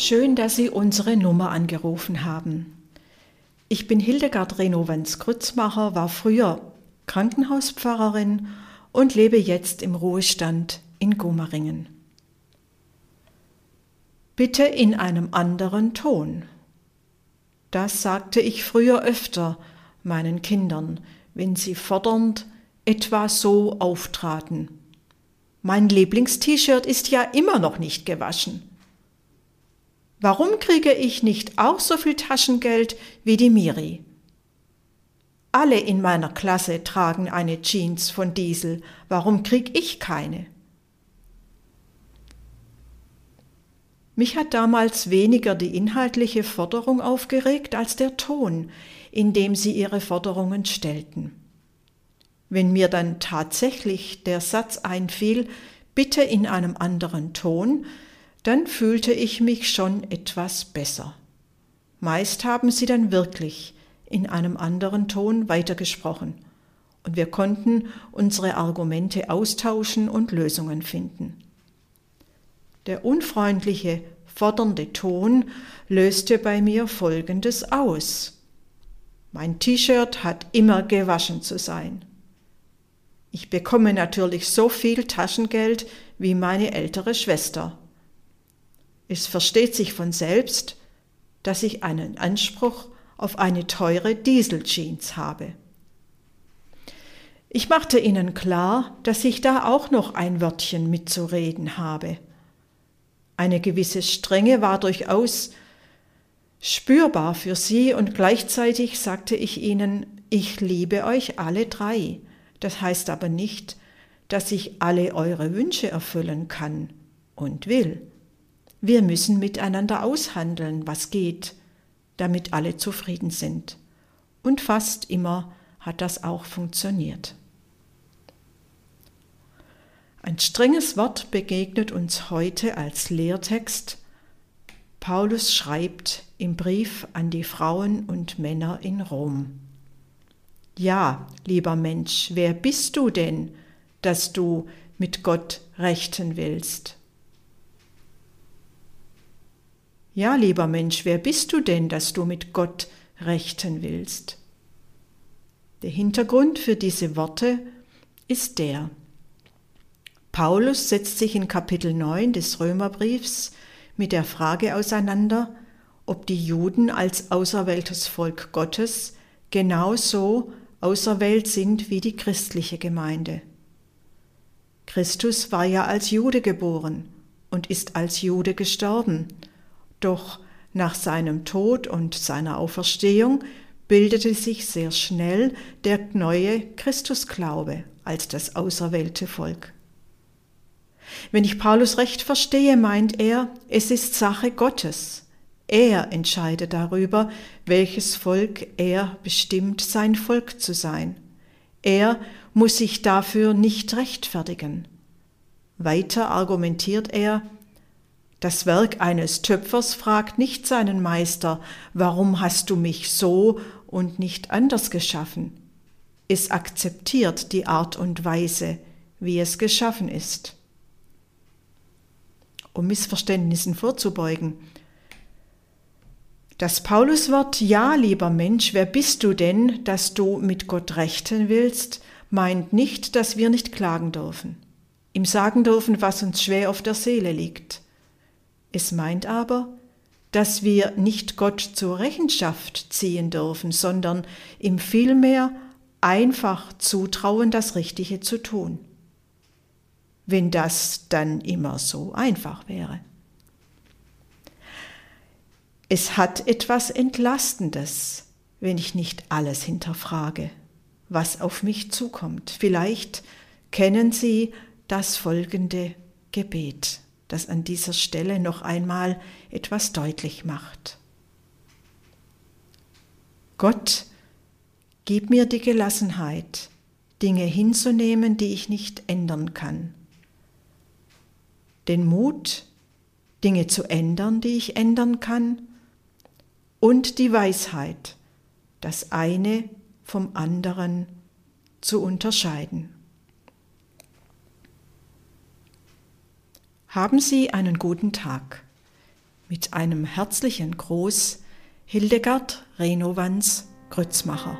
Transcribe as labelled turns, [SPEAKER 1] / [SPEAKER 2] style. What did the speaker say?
[SPEAKER 1] Schön, dass Sie unsere Nummer angerufen haben. Ich bin Hildegard Renowens-Krützmacher, war früher Krankenhauspfarrerin und lebe jetzt im Ruhestand in Gomaringen. Bitte in einem anderen Ton. Das sagte ich früher öfter meinen Kindern, wenn sie fordernd etwa so auftraten. Mein Lieblingst-T-Shirt ist ja immer noch nicht gewaschen. Warum kriege ich nicht auch so viel Taschengeld wie die Miri? Alle in meiner Klasse tragen eine Jeans von Diesel. Warum krieg ich keine? Mich hat damals weniger die inhaltliche Forderung aufgeregt als der Ton, in dem sie ihre Forderungen stellten. Wenn mir dann tatsächlich der Satz einfiel, bitte in einem anderen Ton, dann fühlte ich mich schon etwas besser. Meist haben sie dann wirklich in einem anderen Ton weitergesprochen und wir konnten unsere Argumente austauschen und Lösungen finden. Der unfreundliche, fordernde Ton löste bei mir Folgendes aus. Mein T-Shirt hat immer gewaschen zu sein. Ich bekomme natürlich so viel Taschengeld wie meine ältere Schwester. Es versteht sich von selbst, dass ich einen Anspruch auf eine teure Dieseljeans habe. Ich machte ihnen klar, dass ich da auch noch ein Wörtchen mitzureden habe. Eine gewisse Strenge war durchaus spürbar für sie und gleichzeitig sagte ich ihnen, ich liebe euch alle drei. Das heißt aber nicht, dass ich alle eure Wünsche erfüllen kann und will. Wir müssen miteinander aushandeln, was geht, damit alle zufrieden sind. Und fast immer hat das auch funktioniert. Ein strenges Wort begegnet uns heute als Lehrtext. Paulus schreibt im Brief an die Frauen und Männer in Rom. Ja, lieber Mensch, wer bist du denn, dass du mit Gott rechten willst? Ja, lieber Mensch, wer bist du denn, dass du mit Gott rechten willst? Der Hintergrund für diese Worte ist der. Paulus setzt sich in Kapitel 9 des Römerbriefs mit der Frage auseinander, ob die Juden als auserwähltes Volk Gottes genauso auserwählt sind wie die christliche Gemeinde. Christus war ja als Jude geboren und ist als Jude gestorben doch nach seinem Tod und seiner Auferstehung bildete sich sehr schnell der neue Christusglaube als das auserwählte Volk. Wenn ich Paulus recht verstehe, meint er, es ist Sache Gottes. Er entscheidet darüber, welches Volk er bestimmt, sein Volk zu sein. Er muss sich dafür nicht rechtfertigen. Weiter argumentiert er, das Werk eines Töpfers fragt nicht seinen Meister, warum hast du mich so und nicht anders geschaffen? Es akzeptiert die Art und Weise, wie es geschaffen ist. Um Missverständnissen vorzubeugen. Das Pauluswort Ja, lieber Mensch, wer bist du denn, dass du mit Gott rechten willst, meint nicht, dass wir nicht klagen dürfen, ihm sagen dürfen, was uns schwer auf der Seele liegt es meint aber, dass wir nicht Gott zur Rechenschaft ziehen dürfen, sondern ihm vielmehr einfach zutrauen, das Richtige zu tun. Wenn das dann immer so einfach wäre. Es hat etwas Entlastendes, wenn ich nicht alles hinterfrage, was auf mich zukommt. Vielleicht kennen Sie das folgende Gebet das an dieser Stelle noch einmal etwas deutlich macht. Gott, gib mir die Gelassenheit, Dinge hinzunehmen, die ich nicht ändern kann. Den Mut, Dinge zu ändern, die ich ändern kann. Und die Weisheit, das eine vom anderen zu unterscheiden. Haben Sie einen guten Tag. Mit einem herzlichen Gruß, Hildegard Renowans Grützmacher.